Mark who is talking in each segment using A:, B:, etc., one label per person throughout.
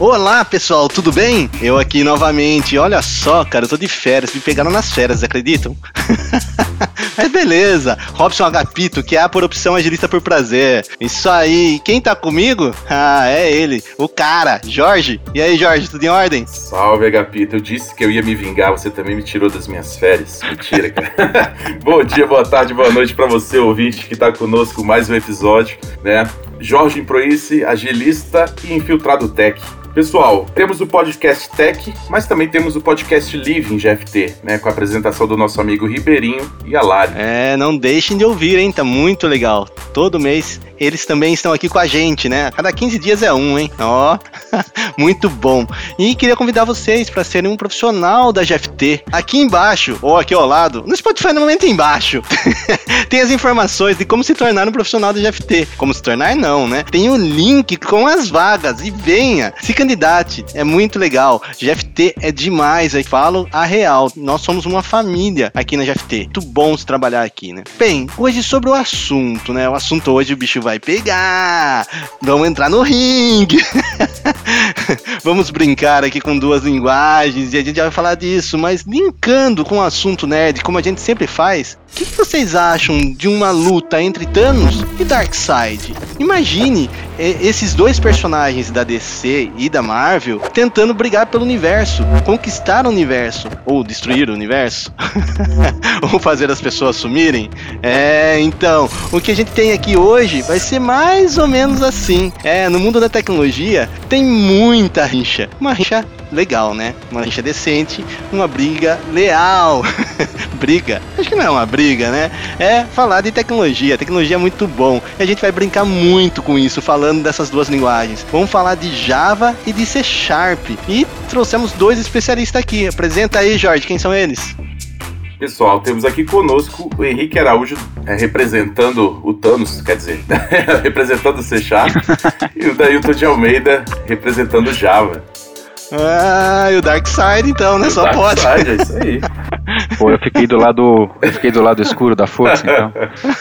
A: Olá pessoal, tudo bem? Eu aqui novamente. Olha só, cara, eu tô de férias, me pegaram nas férias, acreditam? Mas beleza, Robson Agapito, que é por opção agilista por prazer. Isso aí, quem tá comigo? Ah, é ele, o cara, Jorge. E aí, Jorge, tudo em ordem?
B: Salve, Agapito. Eu disse que eu ia me vingar, você também me tirou das minhas férias. Mentira, cara. Bom dia, boa tarde, boa noite para você, ouvinte, que tá conosco mais um episódio, né? Jorge Proice, agilista e infiltrado tech. Pessoal, temos o podcast Tech, mas também temos o podcast Living GFT, né? Com a apresentação do nosso amigo Ribeirinho e a Lari.
A: É, não deixem de ouvir, hein? Tá muito legal. Todo mês eles também estão aqui com a gente, né? A cada 15 dias é um, hein? Ó, muito bom. E queria convidar vocês para serem um profissional da GFT. Aqui embaixo, ou aqui ao lado, no Spotify no momento embaixo, tem as informações de como se tornar um profissional da GFT. Como se tornar, não, né? Tem o link com as vagas e venha, se candidate. É muito legal. GFT é demais, aí falo a real. Nós somos uma família aqui na GFT. Muito bom se trabalhar aqui, né? Bem, hoje sobre o assunto, né? O assunto hoje o bicho vai pegar. Vamos entrar no ringue. Vamos brincar aqui com duas linguagens e a gente já vai falar disso, mas linkando com o assunto nerd, como a gente sempre faz, o que, vocês acham de uma luta entre Thanos e Darkseid? Imagine é, esses dois personagens da DC e da Marvel tentando brigar pelo universo, conquistar o universo, ou destruir o universo, ou fazer as pessoas sumirem. É, então, o que a gente tem aqui hoje vai ser mais ou menos assim. É, no mundo da tecnologia tem muita rincha. Uma rincha legal, né? Uma rincha decente, uma briga leal. briga? Acho que não é uma briga, né? É falar de tecnologia. A tecnologia é muito bom. E a gente vai brincar muito com isso, falando dessas duas linguagens. Vamos falar de Java e de C Sharp. E trouxemos dois especialistas aqui. Apresenta aí, Jorge, quem são eles?
B: Pessoal, temos aqui conosco o Henrique Araújo, é, representando o Thanos, quer dizer, representando o C Sharp, e o Dailton de Almeida, representando o Java.
A: Ah, e o Dark Side então, né? Só Dark pode. Side, é isso aí.
C: Pô, eu fiquei do lado, eu fiquei do lado escuro da força, então.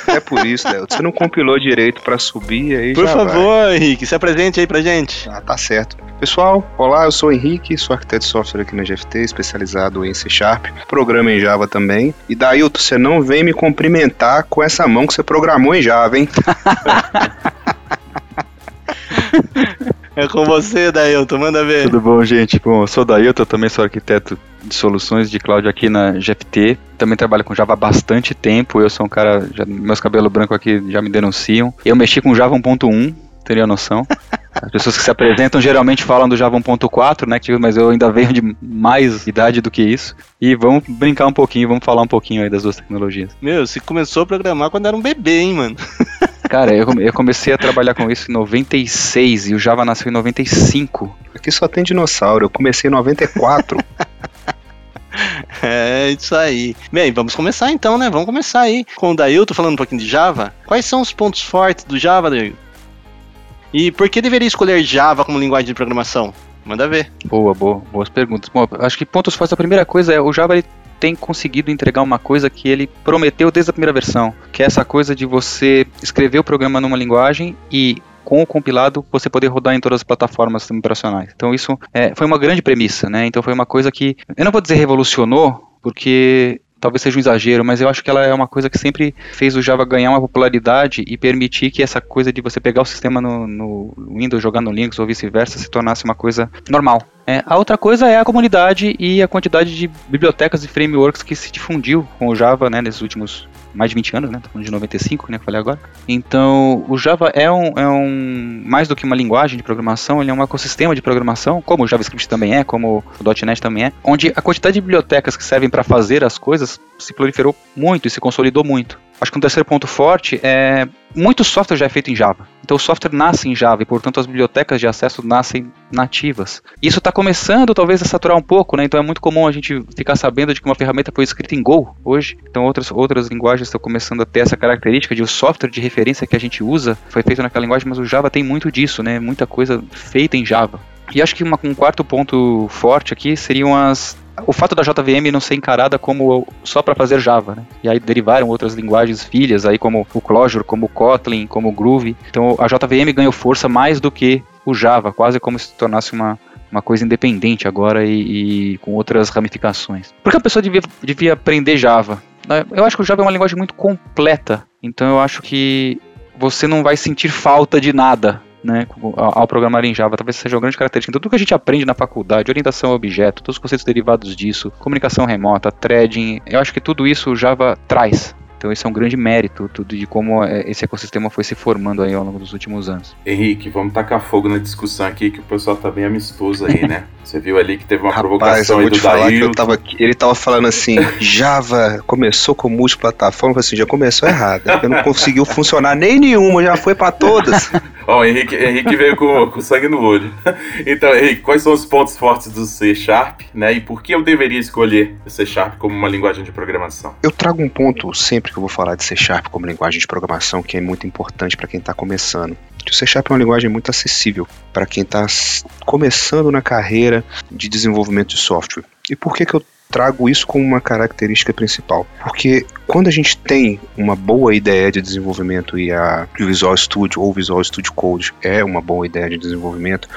D: É por isso, Léo. Você não compilou direito para subir aí
A: Por favor, vai. Henrique, se apresente aí pra gente.
D: Ah, tá certo. Pessoal, olá, eu sou o Henrique, sou arquiteto de software aqui na GFT, especializado em C Sharp, programa em Java também. E Dailton, você não vem me cumprimentar com essa mão que você programou em Java, hein?
A: É com você, Dailton, manda ver.
C: Tudo bom, gente? Bom, eu sou o Dailton, também sou arquiteto de soluções de cloud aqui na GFT. Também trabalho com Java há bastante tempo. Eu sou um cara, já, meus cabelos brancos aqui já me denunciam. Eu mexi com Java 1.1, teria noção. As pessoas que se apresentam geralmente falam do Java 1.4, né? Mas eu ainda venho de mais idade do que isso. E vamos brincar um pouquinho, vamos falar um pouquinho aí das duas tecnologias.
A: Meu, você começou a programar quando era um bebê, hein, mano?
C: Cara, eu, eu comecei a trabalhar com isso em 96 e o Java nasceu em 95.
D: Aqui só tem dinossauro, eu comecei em 94.
A: É isso aí. Bem, vamos começar então, né? Vamos começar aí com o Dailton falando um pouquinho de Java. Quais são os pontos fortes do Java, Dailton? E por que deveria escolher Java como linguagem de programação? Manda ver.
C: Boa, boa, boas perguntas. Bom, acho que pontos fortes, a primeira coisa é o Java ele tem conseguido entregar uma coisa que ele prometeu desde a primeira versão, que é essa coisa de você escrever o programa numa linguagem e com o compilado você poder rodar em todas as plataformas operacionais. Então isso é, foi uma grande premissa, né? Então foi uma coisa que eu não vou dizer revolucionou, porque talvez seja um exagero, mas eu acho que ela é uma coisa que sempre fez o Java ganhar uma popularidade e permitir que essa coisa de você pegar o sistema no, no Windows, jogar no Linux ou vice-versa se tornasse uma coisa normal. É, a outra coisa é a comunidade e a quantidade de bibliotecas e frameworks que se difundiu com o Java né, nesses últimos mais de 20 anos, né? Tô falando de 95, né? Que eu falei agora. Então, o Java é um, é um. Mais do que uma linguagem de programação, ele é um ecossistema de programação, como o JavaScript também é, como o .NET também é, onde a quantidade de bibliotecas que servem para fazer as coisas se proliferou muito e se consolidou muito. Acho que um terceiro ponto forte é muito software já é feito em Java. Então o software nasce em Java e, portanto, as bibliotecas de acesso nascem nativas. Isso está começando, talvez, a saturar um pouco, né? Então é muito comum a gente ficar sabendo de que uma ferramenta foi escrita em Go hoje. Então outras, outras linguagens estão começando a ter essa característica de o software de referência que a gente usa foi feito naquela linguagem, mas o Java tem muito disso, né? Muita coisa feita em Java. E acho que uma, um quarto ponto forte aqui seriam as o fato da JVM não ser encarada como só para fazer Java, né? E aí derivaram outras linguagens filhas aí como o Clojure, como o Kotlin, como o Groovy. Então a JVM ganhou força mais do que o Java, quase como se tornasse uma uma coisa independente agora e, e, com outras ramificações. Por que a pessoa devia, devia aprender Java? Eu acho que o Java é uma linguagem muito completa, então eu acho que você não vai sentir falta de nada né, ao, programar em Java, talvez seja uma grande característica. Então, tudo que a gente aprende na faculdade, orientação a objeto, todos os conceitos derivados disso, comunicação remota, threading, eu acho que tudo isso o Java traz. Então esse é um grande mérito tudo de como é, esse ecossistema foi se formando aí ao longo dos últimos anos.
B: Henrique, vamos tacar fogo na discussão aqui que o pessoal tá bem amistoso aí, né? Você viu ali que teve uma Rapaz, provocação aí do Daí.
D: Tava, ele tava falando assim, Java começou com multiplataforma, assim, já começou errado. Ele não conseguiu funcionar nem nenhuma, já foi para todas.
B: Ó, o Henrique, Henrique veio com, com sangue no olho. Então, Henrique, quais são os pontos fortes do C Sharp, né? E por que eu deveria escolher o C Sharp como uma linguagem de programação?
D: Eu trago um ponto sempre que eu vou falar de C Sharp como linguagem de programação que é muito importante para quem está começando. O C Sharp é uma linguagem muito acessível para quem está começando na carreira de desenvolvimento de software. E por que, que eu trago isso como uma característica principal. Porque quando a gente tem uma boa ideia de desenvolvimento e a Visual Studio ou Visual Studio Code é uma boa ideia de desenvolvimento,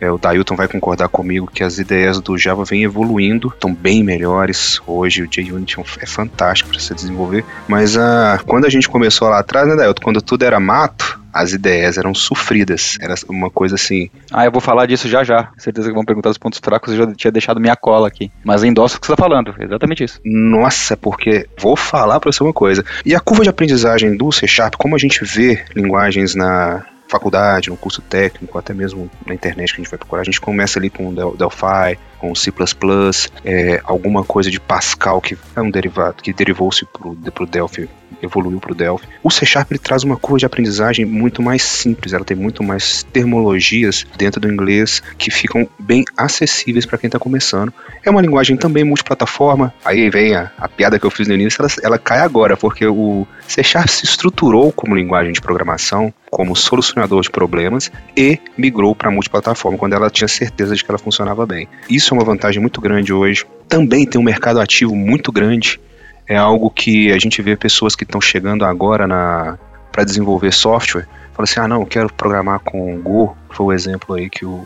D: é, o Dailton vai concordar comigo que as ideias do Java vêm evoluindo, estão bem melhores. Hoje o JUnity é fantástico para se desenvolver. Mas ah, quando a gente começou lá atrás, né, Dailton? Quando tudo era mato, as ideias eram sofridas. Era uma coisa assim.
C: Ah, eu vou falar disso já já. Certeza que vão perguntar os pontos fracos, eu já tinha deixado minha cola aqui. Mas endosso o que você tá falando, exatamente isso.
D: Nossa, porque vou falar para você uma coisa. E a curva de aprendizagem do C Sharp, como a gente vê linguagens na, faculdade, no curso técnico, até mesmo na internet que a gente vai procurar, a gente começa ali com Del Delphi, com C++, é, alguma coisa de Pascal que é um derivado, que derivou-se pro, pro Delphi, evoluiu para o Delphi. O C Sharp ele traz uma curva de aprendizagem muito mais simples, ela tem muito mais termologias dentro do inglês que ficam bem acessíveis para quem está começando. É uma linguagem também multiplataforma, aí vem a, a piada que eu fiz no início, ela, ela cai agora, porque o C Sharp se estruturou como linguagem de programação, como solucionador de problemas e migrou para multiplataforma quando ela tinha certeza de que ela funcionava bem. Isso uma vantagem muito grande hoje. Também tem um mercado ativo muito grande. É algo que a gente vê pessoas que estão chegando agora na para desenvolver software, falam assim: "Ah, não, eu quero programar com Go". Foi o exemplo aí que o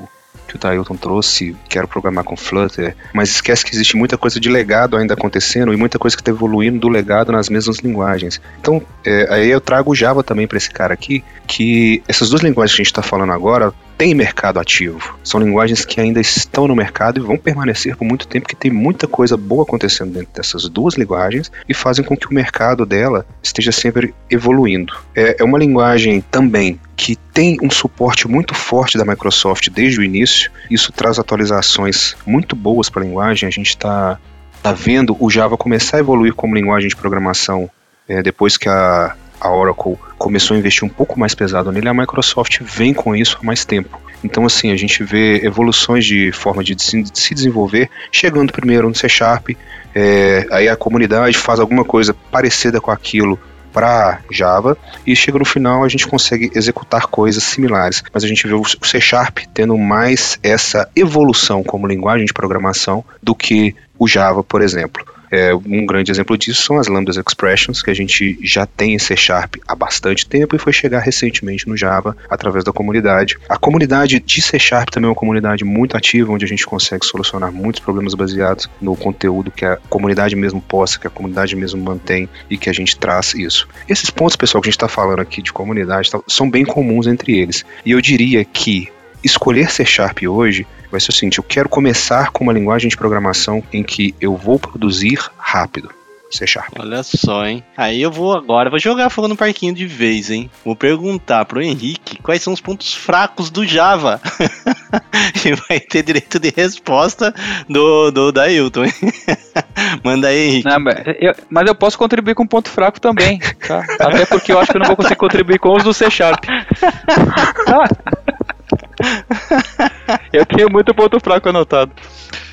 D: que o Tailton trouxe, quero programar com Flutter, mas esquece que existe muita coisa de legado ainda acontecendo e muita coisa que está evoluindo do legado nas mesmas linguagens. Então, é, aí eu trago o Java também para esse cara aqui, que essas duas linguagens que a gente está falando agora tem mercado ativo. São linguagens que ainda estão no mercado e vão permanecer por muito tempo, que tem muita coisa boa acontecendo dentro dessas duas linguagens e fazem com que o mercado dela esteja sempre evoluindo. É, é uma linguagem também que tem um suporte muito forte da Microsoft desde o início. Isso traz atualizações muito boas para a linguagem. A gente está tá vendo o Java começar a evoluir como linguagem de programação é, depois que a a Oracle começou a investir um pouco mais pesado nele, a Microsoft vem com isso há mais tempo. Então, assim, a gente vê evoluções de forma de se desenvolver, chegando primeiro no C Sharp, é, aí a comunidade faz alguma coisa parecida com aquilo para Java e chega no final a gente consegue executar coisas similares, mas a gente vê o C Sharp tendo mais essa evolução como linguagem de programação do que o Java, por exemplo. É, um grande exemplo disso são as Lambdas Expressions, que a gente já tem em C Sharp há bastante tempo e foi chegar recentemente no Java através da comunidade. A comunidade de C Sharp também é uma comunidade muito ativa, onde a gente consegue solucionar muitos problemas baseados no conteúdo que a comunidade mesmo posta, que a comunidade mesmo mantém e que a gente traz isso. Esses pontos, pessoal, que a gente está falando aqui de comunidade, são bem comuns entre eles. E eu diria que escolher C Sharp hoje vai ser o seguinte: eu quero começar com uma linguagem de programação em que eu vou produzir rápido. C Sharp.
A: Olha só, hein? Aí eu vou agora, vou jogar fogo no parquinho de vez, hein? Vou perguntar pro Henrique quais são os pontos fracos do Java. e vai ter direito de resposta do, do Dailton, hein? Manda aí, Henrique.
C: Não, mas, eu, mas, eu, posso contribuir com um ponto fraco também, tá? Até porque eu acho que eu não vou conseguir contribuir com os do C Sharp. Eu tenho muito ponto fraco anotado.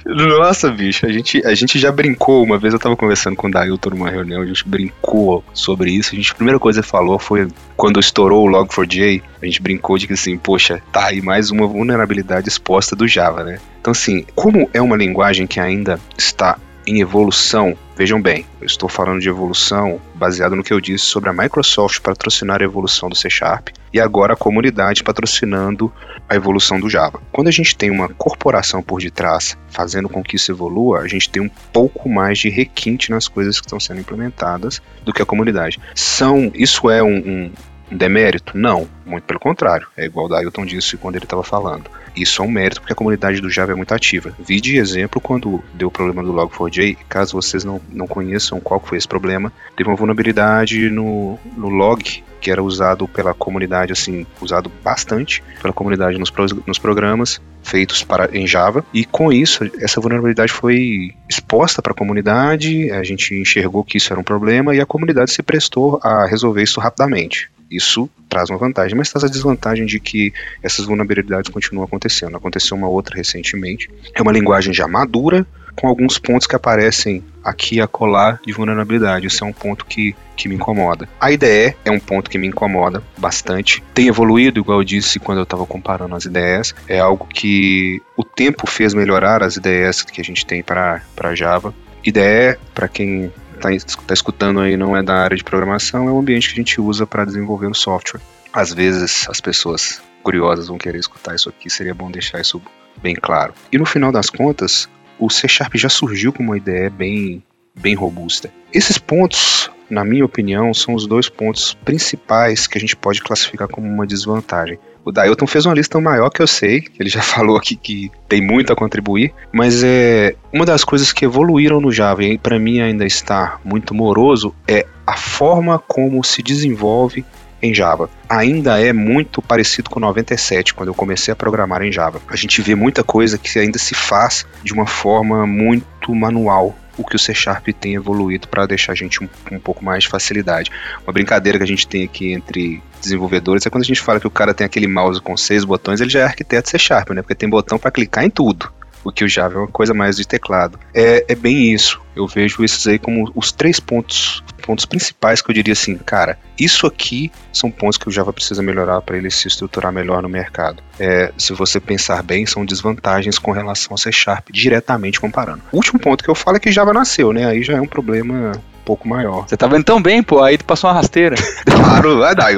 D: Nossa, bicho, a gente, a gente já brincou. Uma vez eu tava conversando com o Dailton numa reunião, a gente brincou sobre isso. A, gente, a primeira coisa que falou foi quando estourou o Log4j, a gente brincou de que assim, poxa, tá aí mais uma vulnerabilidade exposta do Java, né? Então, assim, como é uma linguagem que ainda está em evolução, vejam bem, eu estou falando de evolução baseado no que eu disse sobre a Microsoft patrocinar a evolução do C Sharp e agora a comunidade patrocinando a evolução do Java. Quando a gente tem uma corporação por detrás fazendo com que isso evolua, a gente tem um pouco mais de requinte nas coisas que estão sendo implementadas do que a comunidade. São, isso é um, um demérito? Não, muito pelo contrário. É igual o Dailton disse quando ele estava falando. Isso é um mérito porque a comunidade do Java é muito ativa. Vi de exemplo quando deu o problema do Log4j. Caso vocês não, não conheçam qual foi esse problema, teve uma vulnerabilidade no, no log que era usado pela comunidade, assim, usado bastante pela comunidade nos, nos programas feitos para, em Java. E com isso, essa vulnerabilidade foi exposta para a comunidade, a gente enxergou que isso era um problema e a comunidade se prestou a resolver isso rapidamente. Isso traz uma vantagem, mas traz a desvantagem de que essas vulnerabilidades continuam acontecendo. Aconteceu uma outra recentemente. É uma linguagem já madura, com alguns pontos que aparecem aqui e acolá de vulnerabilidade. Isso é um ponto que, que me incomoda. A IDE é um ponto que me incomoda bastante. Tem evoluído, igual eu disse quando eu estava comparando as IDEs. É algo que o tempo fez melhorar as IDEs que a gente tem para Java. IDE, para quem está tá escutando aí não é da área de programação, é um ambiente que a gente usa para desenvolver o software. Às vezes as pessoas curiosas vão querer escutar isso aqui, seria bom deixar isso bem claro. E no final das contas, o C Sharp já surgiu com uma ideia bem, bem robusta. Esses pontos, na minha opinião, são os dois pontos principais que a gente pode classificar como uma desvantagem. O Dailton fez uma lista maior que eu sei, ele já falou aqui que tem muito a contribuir, mas é uma das coisas que evoluíram no Java e para mim ainda está muito moroso é a forma como se desenvolve em Java. Ainda é muito parecido com 97, quando eu comecei a programar em Java. A gente vê muita coisa que ainda se faz de uma forma muito manual, o que o C Sharp tem evoluído para deixar a gente um, um, pouco mais de facilidade. Uma brincadeira que a gente tem aqui entre desenvolvedores é quando a gente fala que o cara tem aquele mouse com seis botões, ele já é arquiteto C Sharp, né? Porque tem botão para clicar em tudo. O que o Java é uma coisa mais de teclado. É, é bem isso. Eu vejo esses aí como os três pontos pontos principais que eu diria assim, cara, isso aqui são pontos que o Java precisa melhorar para ele se estruturar melhor no mercado. É, se você pensar bem, são desvantagens com relação ao C Sharp, diretamente comparando. O último ponto que eu falo é que Java nasceu, né? Aí já é um problema pouco maior.
C: Você tá vendo tão bem, pô, aí tu passou uma rasteira.
D: claro, vai dar.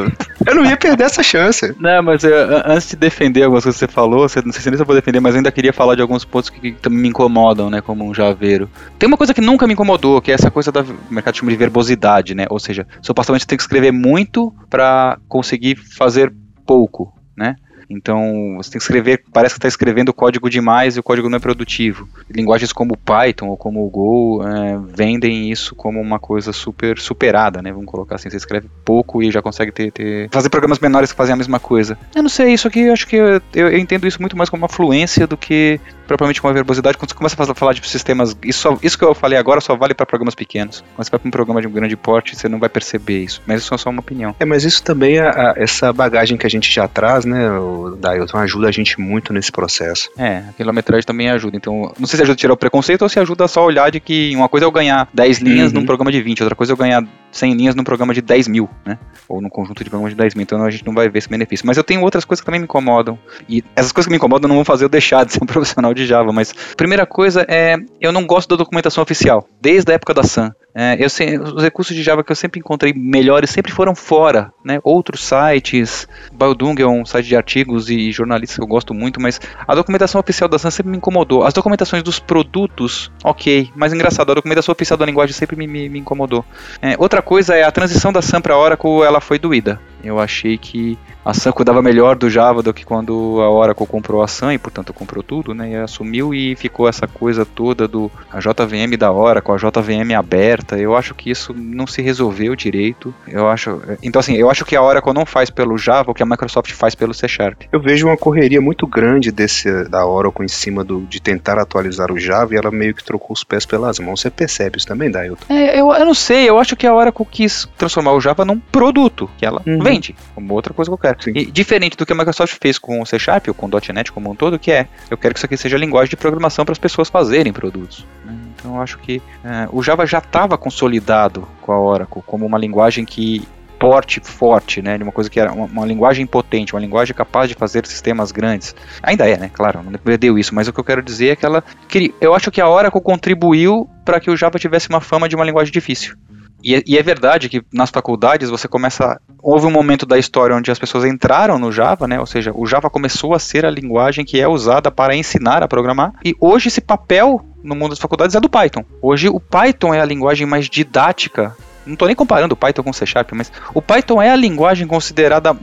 D: Eu, não ia perder essa chance.
C: Não, mas eu, antes de defender algumas coisas que você falou, você, não sei se eu vou defender, mas ainda queria falar de alguns pontos que, que me incomodam, né, como um javeiro. Tem uma coisa que nunca me incomodou, que é essa coisa do mercado de verbosidade, né, ou seja, supostamente você tem que escrever muito para conseguir fazer pouco, né? Então, você tem que escrever, parece que está escrevendo código demais e o código não é produtivo. Linguagens como Python ou como o Go é, vendem isso como uma coisa super superada, né? Vamos colocar assim, você escreve pouco e já consegue ter, ter... fazer programas menores que fazem a mesma coisa. Eu não sei, isso aqui eu acho que eu, eu, entendo isso muito mais como uma fluência do que propriamente uma verbosidade. Quando você começa a falar de sistemas, isso, só, isso que eu falei agora só vale para programas pequenos. Quando você vai para um programa de um grande porte, você não vai perceber isso. Mas isso é só uma opinião.
D: É, mas isso também é a, essa bagagem que a gente já traz, né, o Dailton, ajuda a gente muito nesse processo.
C: É, a quilometragem também ajuda. Então, não sei se ajuda a tirar o preconceito ou se ajuda só a olhar de que uma coisa é eu ganhar 10 linhas uhum. num programa de 20, outra coisa é eu ganhar 100 linhas num programa de 10 mil, né? Ou num conjunto de programas de 10 mil. Então a gente não vai ver esse benefício. Mas eu tenho outras coisas que também me incomodam. E essas coisas que me incomodam não vão fazer eu deixar de ser um profissional de Java. Mas primeira coisa é, eu não gosto da documentação oficial. Desde a época da Sun. É, eu sei, os recursos de Java que eu sempre encontrei melhores sempre foram fora, né? Outros sites, Baldung é um site de artigos e jornalistas que eu gosto muito, mas a documentação oficial da Sun sempre me incomodou. As documentações dos produtos, ok, mas engraçado, a documentação oficial da linguagem sempre me, me, me incomodou. É, outra coisa é a transição da Sun para Oracle, ela foi doída. Eu achei que a Sun cuidava melhor do Java do que quando a Oracle comprou a Sun e, portanto, comprou tudo, né? E assumiu e ficou essa coisa toda do a JVM da Oracle, a JVM aberta. Eu acho que isso não se resolveu direito. Eu acho, então assim, eu acho que a Oracle não faz pelo Java o que a Microsoft faz pelo C Sharp.
D: Eu vejo uma correria muito grande desse da Oracle em cima do, de tentar atualizar o Java e ela meio que trocou os pés pelas mãos. Você percebe isso também, Dailton?
C: É, eu, eu não sei, eu acho que a Oracle quis transformar o Java num produto, que ela uhum vende, como outra coisa qualquer.
D: Sim.
C: E diferente do que a Microsoft fez com o C Sharp ou com o .NET como um todo, que é, eu quero que isso aqui seja linguagem de programação para as pessoas fazerem produtos. né? Então eu acho que é, o Java já estava consolidado com a Oracle como uma linguagem que porte forte, né, de uma coisa que era uma, uma linguagem potente, uma linguagem capaz de fazer sistemas grandes. Ainda é, né, claro, não perdeu isso, mas o que eu quero dizer é que ela, que eu acho que a Oracle contribuiu para que o Java tivesse uma fama de uma linguagem difícil. E é, e é verdade que nas faculdades você começa. Houve um momento da história onde as pessoas entraram no Java, né? Ou seja, o Java começou a ser a linguagem que é usada para ensinar a programar. E hoje esse papel no mundo das faculdades é do Python. Hoje o Python é a linguagem mais didática. Não estou nem comparando o Python com o C Sharp, mas o Python é a linguagem considerada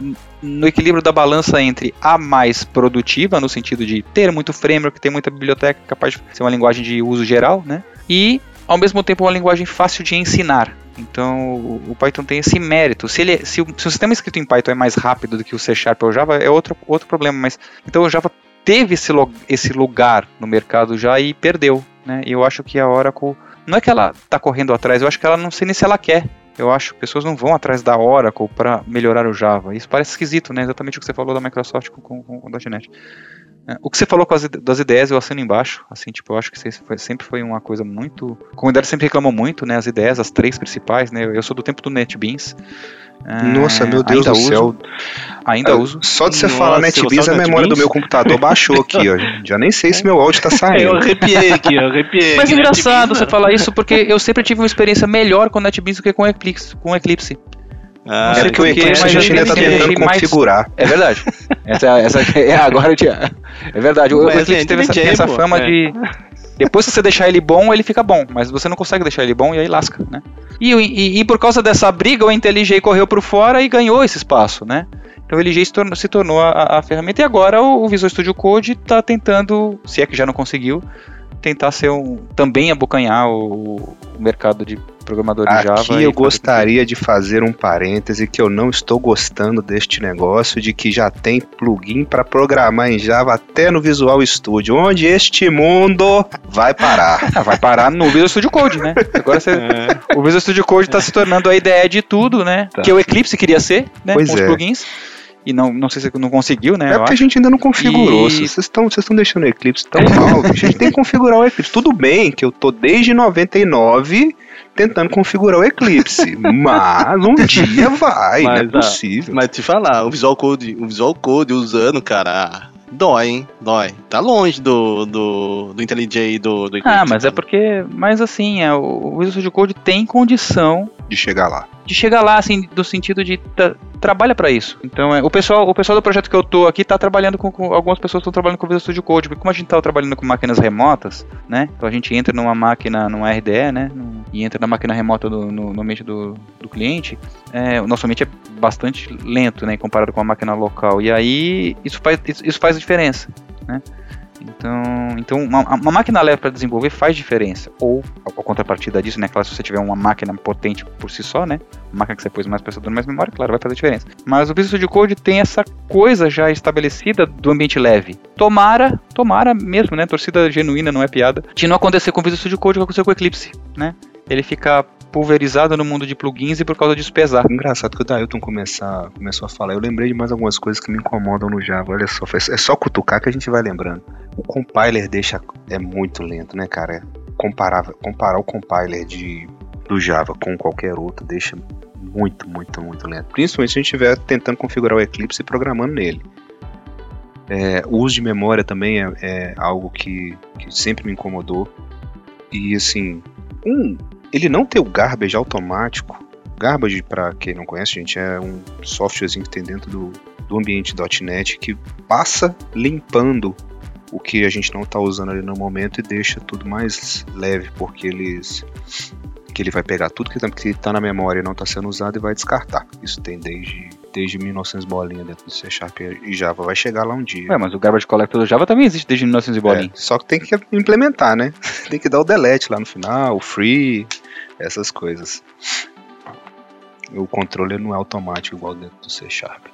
C: no equilíbrio da balança entre a mais produtiva, no sentido de ter muito framework, ter muita biblioteca capaz de ser uma linguagem de uso geral, né? E ao mesmo tempo uma linguagem fácil de ensinar. Então o Python tem esse mérito. Se, ele é- se, o, se o sistema escrito em Python é mais rápido do que o C Sharp ou o Java, é outro, outro problema. Mas então o Java teve esse, esse lugar no mercado já e perdeu. Né? E eu acho que a Oracle. Não é que ela está correndo atrás, eu acho que ela não sei nem se ela quer. Eu acho que pessoas não vão atrás da Oracle para melhorar o Java. Isso parece esquisito, né? Exatamente o que você falou da Microsoft com, com, com o .NET. É, O que você falou com as das ideias, eu assino embaixo. Assim, tipo, eu acho que isso foi- sempre foi uma coisa muito. A comunidade sempre reclamou muito, né? As ideias, as três principais, né? Eu, eu sou do tempo do NetBeans. É,
D: Nossa, meu Deus
C: ainda
D: do
C: uso,
D: céu.
C: Ainda
D: É,
C: uso.
D: Só de você
A: Nossa,
D: falar NetBeans, a memória do meu computador baixou aqui, ó. Já nem sei se meu áudio tá
A: Eu
D: saindo.
A: arrepiei aqui, eu arrepiei.
C: Mas é engraçado você falar isso, porque eu sempre tive uma experiência melhor com o NetBeans do que com o Eclipse. Com o Eclipse.
A: Ah,
D: É porque o Eclipse a gente ainda tá tentando configurar.
C: É verdade. Essa, essa é agora eu tinha. É verdade. O, o Eclipse teve essa, tem essa fama
A: É.
C: de. Depois que você deixar ele bom, ele fica bom. Mas você não consegue deixar ele bom e aí lasca, né? E, e, e por causa dessa briga, o IntelliJ correu por fora e ganhou esse espaço, né? Então o IntelliJ se tornou, se tornou a, a ferramenta e agora o, o Visual Studio Code está tentando, se é que já não conseguiu, tentar ser um, também abocanhar o, o mercado de programador de Java.
D: Aqui eu gostaria de fazer um parêntese que eu não estou gostando deste negócio de que já tem plugin para programar em Java até no Visual Studio, onde este mundo vai parar.
C: Vai parar no Visual Studio Code, né? Agora você,
A: É.
C: o Visual Studio Code está se tornando a ideia de tudo, né?
A: Tá.
C: Que o Eclipse queria ser, né?
D: Pois
C: com os
D: é.
C: plugins. E não, não sei se não conseguiu, né?
D: É porque a
C: acho.
D: gente ainda não configurou.
C: E-
D: Vocês estão vocês estão deixando o Eclipse tão mal. A gente tem que configurar o Eclipse. Tudo bem que eu tô desde 99 tentando configurar o Eclipse, mas um dia vai, não é
A: Mas, ah,
D: possível.
A: Mas te falar, o Visual Code, o Visual Code usando, cara, dói, hein? Dói. Tá longe do, do, do IntelliJ e do, do
C: Ah,
A: Eclipse,
C: mas é porque. Mas assim, é, o o Visual Studio Code tem condição
D: De chegar lá.
C: de chegar lá, assim, do sentido de tra- trabalha para isso. Então, é, o pessoal, o pessoal do projeto que eu tô aqui tá trabalhando com, com- algumas pessoas estão trabalhando com o Visual Studio Code, porque como a gente tá trabalhando com máquinas remotas, né? Então a gente entra numa máquina, num RDE, né? e entra na máquina remota do, no, no ambiente do, do cliente. É, o nosso ambiente é bastante lento, né, comparado com a máquina local. E aí isso faz isso, isso faz diferença, né? Então, então uma, uma máquina leve para desenvolver faz diferença. Ou, a, contrapartida disso, né? Claro, se você tiver uma máquina potente por si só, né? Uma máquina que você pôs mais processador, mais memória, claro, vai fazer diferença. Mas o Visual Studio Code tem essa coisa já estabelecida do ambiente leve. Tomara, tomara mesmo, né? Torcida genuína, não é piada. De não acontecer com o Visual Studio Code que aconteceu com o Eclipse, né? Ele fica pulverizado no mundo de plugins e por causa disso pesar.
D: Engraçado que o Dailton começou a falar. Eu lembrei de mais algumas coisas que me incomodam no Java. Olha só, é só cutucar que a gente vai lembrando. O compiler deixa. É muito lento, né, cara? Comparar, comparar o compiler de, do Java com qualquer outro deixa muito, muito, muito lento. Principalmente se a gente estiver tentando configurar o Eclipse e programando nele. É, o uso de memória também é, é algo que, que sempre me incomodou. E assim, um, ele não ter o garbage automático. Garbage, para quem não conhece, gente, é um softwarezinho que tem dentro do, do ambiente .NET que passa limpando o que a gente não está usando ali no momento e deixa tudo mais leve, porque eles que ele vai pegar tudo que está na memória e não está sendo usado e vai descartar. Isso tem desde, desde 1900 bolinha dentro do C Sharp e Java. Vai chegar lá um dia.
C: Ué, mas o Garbage Collector do Java também existe desde 1900 e bolinha.
D: É, só que tem que implementar, né? tem que dar o delete lá no final, o free, essas coisas. O controle não é automático igual dentro do C Sharp.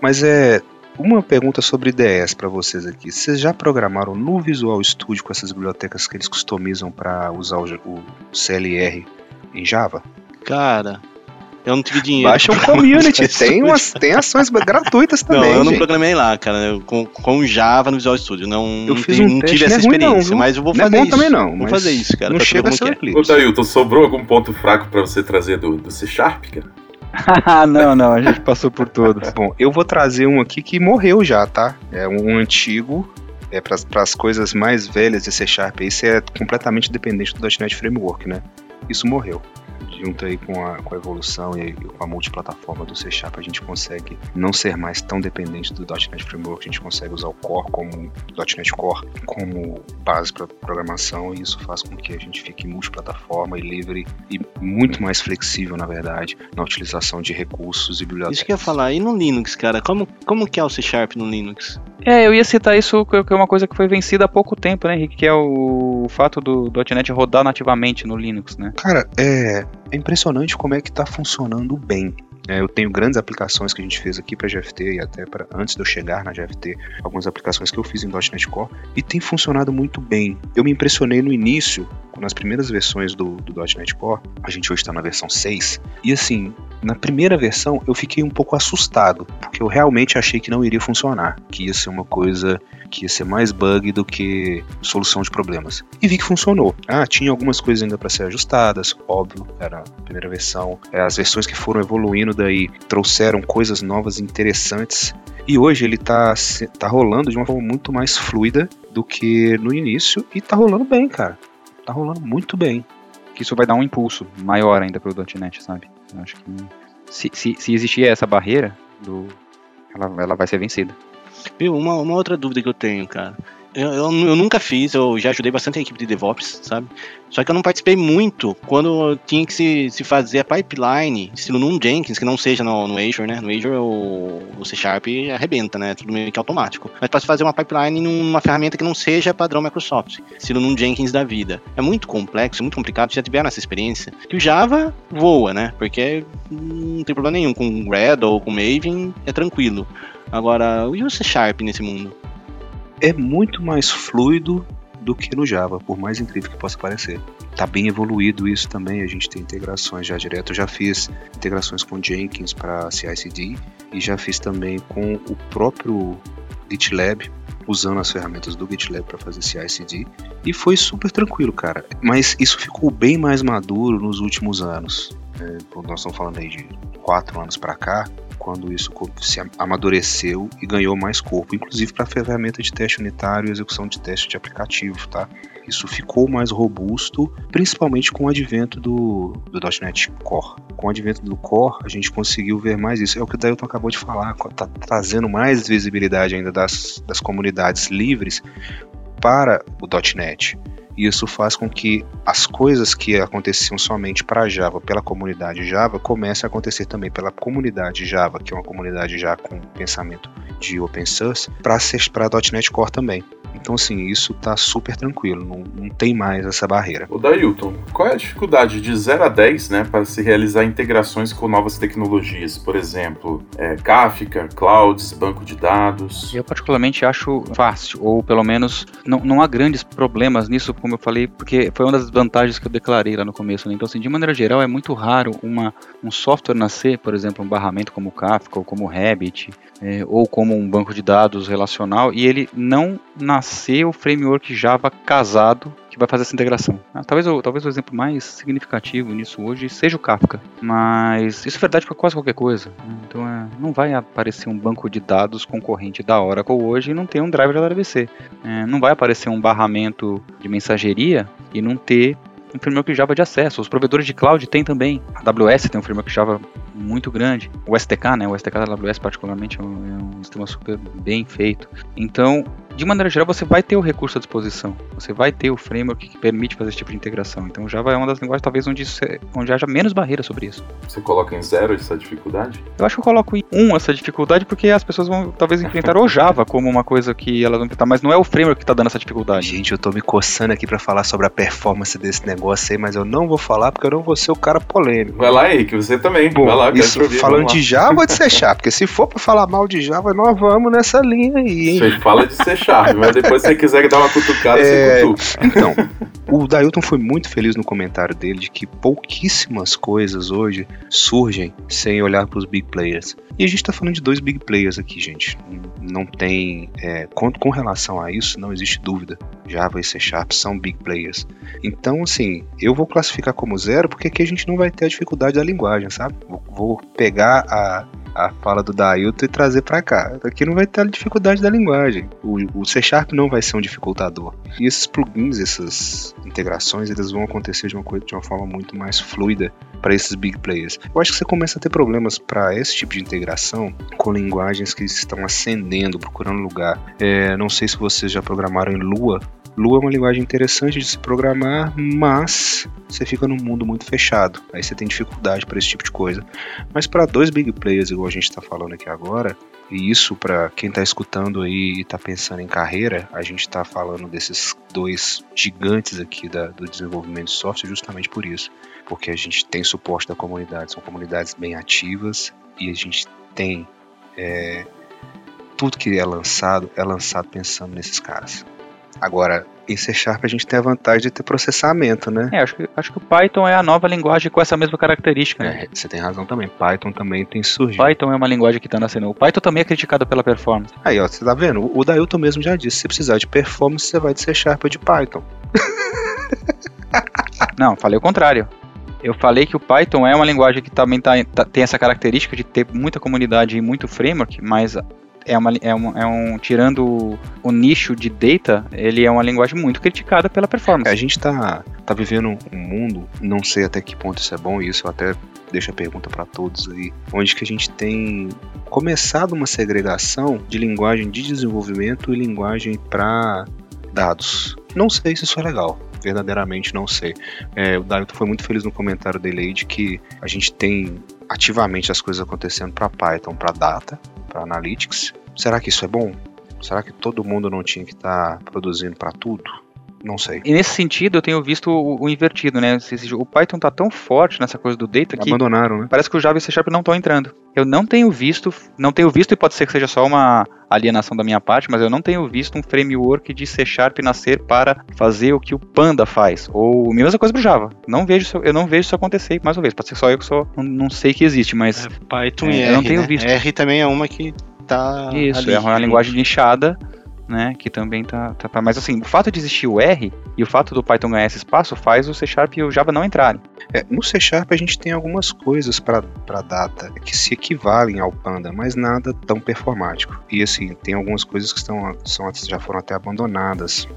D: Mas é uma pergunta sobre IDEs para vocês aqui. Vocês já programaram no Visual Studio com essas bibliotecas que eles customizam para usar o, o CLR em Java?
A: Cara, Eu não tive dinheiro.
D: Baixa um community, tem, umas, tem ações gratuitas também.
A: Não, eu não
D: gente.
A: programei lá, cara, com, com Java no Visual Studio. Não,
D: Eu
A: não,
D: fiz
A: tive-
D: um
A: não
D: teste,
A: tive essa
D: não é ruim não,
A: experiência,
D: viu?
A: mas eu vou
D: Não é
A: fazer
D: bom
A: isso.
D: também não,
A: Vou fazer isso, cara.
D: Não chega a ser
A: é.
B: Ô,
D: eclipse.
B: Dailton, sobrou algum ponto fraco pra você trazer do, do C Sharp, cara?
C: Não, não, a gente passou por todos.
D: Bom, eu vou trazer um aqui que morreu já, tá? É um antigo. É para as coisas mais velhas de C Sharp. Isso é completamente dependente do .NET Framework, né? Isso morreu. Junto aí com a, com a evolução e com a multiplataforma do C Sharp, a gente consegue não ser mais tão dependente do .NET Framework. A gente consegue usar o Core como .NET Core como base para programação e isso faz com que a gente fique multiplataforma e livre e muito mais flexível, na verdade, na utilização de recursos e bibliotecas.
A: Isso que eu ia falar. E no Linux, cara? Como, como que é o C Sharp no Linux?
C: É, eu ia citar isso que é uma coisa que foi vencida há pouco tempo, né, Henrique? Que é o fato do .NET rodar nativamente no Linux, né?
D: Cara, é, é impressionante como é que tá funcionando bem. É, eu tenho grandes aplicações que a gente fez aqui para GFT e até para antes de eu chegar na GFT, algumas aplicações que eu fiz em .NET Core e tem funcionado muito bem. Eu me impressionei no início, nas primeiras versões do, do .NET Core, a gente hoje está na versão 6, e assim, na primeira versão eu fiquei um pouco assustado, porque eu realmente achei que não iria funcionar, que ia ser uma coisa que ia ser mais bug do que solução de problemas. E vi que funcionou. Ah, tinha algumas coisas ainda para ser ajustadas, óbvio, era a primeira versão. É, as versões que foram evoluindo daí trouxeram coisas novas e interessantes. E hoje ele tá, tá rolando de uma forma muito mais fluida do que no início e tá rolando bem, cara. Tá rolando muito bem.
C: Que isso vai dar um impulso maior ainda pro .NET, sabe? Eu acho que se, se, se existir essa barreira, do, ela, ela vai ser vencida.
A: Viu, uma, uma outra dúvida que eu tenho, cara. Eu, eu, eu nunca fiz, eu já ajudei bastante a equipe de DevOps, sabe? Só que eu não participei muito quando tinha que se, se fazer a pipeline, estilo num Jenkins, que não seja no, no Azure, né? No Azure o, o C Sharp arrebenta, né? Tudo meio que automático. Mas para se fazer uma pipeline numa ferramenta que não seja padrão Microsoft, estilo num Jenkins da vida. É muito complexo, muito complicado. Vocês já tiveram essa experiência? Que o Java voa, né? Porque não tem problema nenhum. Com Red ou com Maven é tranquilo. Agora, e o C Sharp nesse mundo?
D: É muito mais fluido do que no Java, por mais incrível que possa parecer. Tá bem evoluído isso também, a gente tem integrações já direto. Eu já fiz integrações com Jenkins para CI/CD e já fiz também com o próprio GitLab, usando as ferramentas do GitLab para fazer CI/CD e foi super tranquilo, cara. Mas isso ficou bem mais maduro nos últimos anos. É, nós estamos falando aí de quatro anos para cá, quando isso se am- amadureceu e ganhou mais corpo, inclusive para ferramenta de teste unitário e execução de teste de aplicativo, tá? Isso ficou mais robusto, principalmente com o advento do, do .NET Core. Com o advento do Core, a gente conseguiu ver mais isso. É o que o Dailton acabou de falar, tá trazendo mais visibilidade ainda das, das comunidades livres para o .NET. E isso faz com que as coisas que aconteciam somente para Java, pela comunidade Java, comecem a acontecer também pela comunidade Java, que é uma comunidade já com pensamento de open source, para .NET Core também. Então, assim, isso tá super tranquilo, não, não tem mais essa barreira.
B: O Dailton, qual é a dificuldade de 0 a 10 né, para se realizar integrações com novas tecnologias? Por exemplo, é, Kafka, clouds, banco de dados.
C: Eu particularmente acho fácil, ou pelo menos não, não há grandes problemas nisso, como eu falei, porque foi uma das vantagens que eu declarei lá no começo. Né? Então, assim, de maneira geral, é muito raro uma, um software nascer, por exemplo, um barramento como o Kafka, ou como o Rabbit, é, ou como um banco de dados relacional, e ele não nascer o framework Java casado que vai fazer essa integração. Ah, Talvez o, talvez o exemplo mais significativo nisso hoje seja o Kafka, mas isso é verdade para quase qualquer coisa. né? Então é, não vai aparecer um banco de dados concorrente da Oracle hoje e não ter um driver da AWS. É, não vai aparecer um barramento de mensageria e não ter um framework Java de acesso. Os provedores de cloud têm também. A AWS tem um framework Java muito grande. O STK, né? O STK da AWS particularmente é um, é um sistema super bem feito. Então, de maneira geral, você vai ter o recurso à disposição. Você vai ter o framework que permite fazer esse tipo de integração. Então, Java é uma das linguagens talvez onde, isso é- onde haja menos barreira sobre isso.
B: Você coloca em zero essa dificuldade?
C: Eu acho que eu coloco em um essa dificuldade porque as pessoas vão talvez enfrentar o Java como uma coisa que elas vão enfrentar, mas não é o framework que está dando essa dificuldade.
D: Gente, eu tô me coçando aqui para falar sobre a performance desse negócio aí, mas eu não vou falar porque eu não vou ser o cara polêmico.
B: Vai lá, Henrique, você também.
D: Bom,
B: vai lá,
D: isso
B: ouvir,
D: falando de Java ou de C Sharp? Porque se for pra falar mal de Java, nós vamos nessa linha aí, hein?
B: Você fala de C Sharp, mas depois se você quiser dar uma cutucada, é... você cutuca.
D: Então, o Dailton foi muito feliz no comentário dele de que pouquíssimas coisas hoje surgem sem olhar para os big players. E a gente está falando de dois big players aqui, gente. Não tem. É, com, com relação a isso, não existe dúvida. Java e C Sharp são big players. Então, assim, eu vou classificar como zero porque aqui a gente não vai ter a dificuldade da linguagem, sabe? Vou, pegar a, a fala do Dailton e trazer para cá. Aqui não vai ter a dificuldade da linguagem. O, o, C Sharp não vai ser um dificultador. E esses plugins, essas integrações, eles vão acontecer de uma, coisa, de uma forma muito mais fluida para esses big players. Eu acho que você começa a ter problemas para esse tipo de integração com linguagens que estão ascendendo, procurando lugar. É, não sei se vocês já programaram em Lua, Lua é uma linguagem interessante de se programar, mas você fica num mundo muito fechado. Aí você tem dificuldade para esse tipo de coisa. Mas para dois big players, igual a gente está falando aqui agora, e isso para quem está escutando aí e está pensando em carreira, a gente está falando desses dois gigantes aqui da, do desenvolvimento de software justamente por isso. Porque a gente tem suporte da comunidade, são comunidades bem ativas e a gente tem. É, tudo que é lançado é lançado pensando nesses caras. Agora, em C Sharp a gente tem a vantagem de ter processamento, né?
C: É, acho que, acho que o Python é a nova linguagem com essa mesma característica. Né?
D: É, você tem razão também. Python também tem surgido.
C: Python é uma linguagem que está nascendo. O Python também é criticado pela performance.
D: Aí, ó, você tá vendo? O Dailton mesmo já disse: se precisar de performance, você vai de C Sharp ou de Python.
C: Não, falei o contrário. Eu falei que o Python é uma linguagem que também tá, tá, tem essa característica de ter muita comunidade e muito framework, mas é, uma, é, uma, é um. Tirando o nicho de data, ele é uma linguagem muito criticada pela performance.
D: A gente tá, tá vivendo um mundo, não sei até que ponto isso é bom, e isso até deixa a pergunta para todos aí, onde que a gente tem começado uma segregação de linguagem de desenvolvimento e linguagem para dados. Não sei se isso é legal verdadeiramente não sei. É, o Dario foi muito feliz no comentário dele aí de que a gente tem ativamente as coisas acontecendo para Python, para data, para Analytics. Será que isso é bom? Será que todo mundo não tinha que estar tá produzindo para tudo? Não sei.
C: E nesse sentido, eu tenho visto o, o invertido, né? O Python tá tão forte nessa coisa do data que
D: abandonaram, né?
C: Parece que o Java e C Sharp não estão entrando. Eu não tenho visto, não tenho visto e pode ser que seja só uma alienação da minha parte, mas eu não tenho visto um framework de C Sharp nascer para fazer o que o Panda faz. Ou a mesma coisa pro Java. Não vejo isso, eu não vejo isso acontecer mais uma vez. Pode ser só eu que só não, sei que existe, mas
A: é, Python é, e R, eu não tenho
C: né? visto.
A: R também é uma que tá
C: Isso,
A: ali,
C: é uma linguagem nichada né, que também tá, tá, Mas assim, o fato de existir o R e o fato do Python ganhar esse espaço faz o C Sharp e o Java não entrarem.
D: É, no C Sharp a gente tem algumas coisas para data que se equivalem ao Panda, mas nada tão performático. E assim, tem algumas coisas que estão, são, já foram até abandonadas.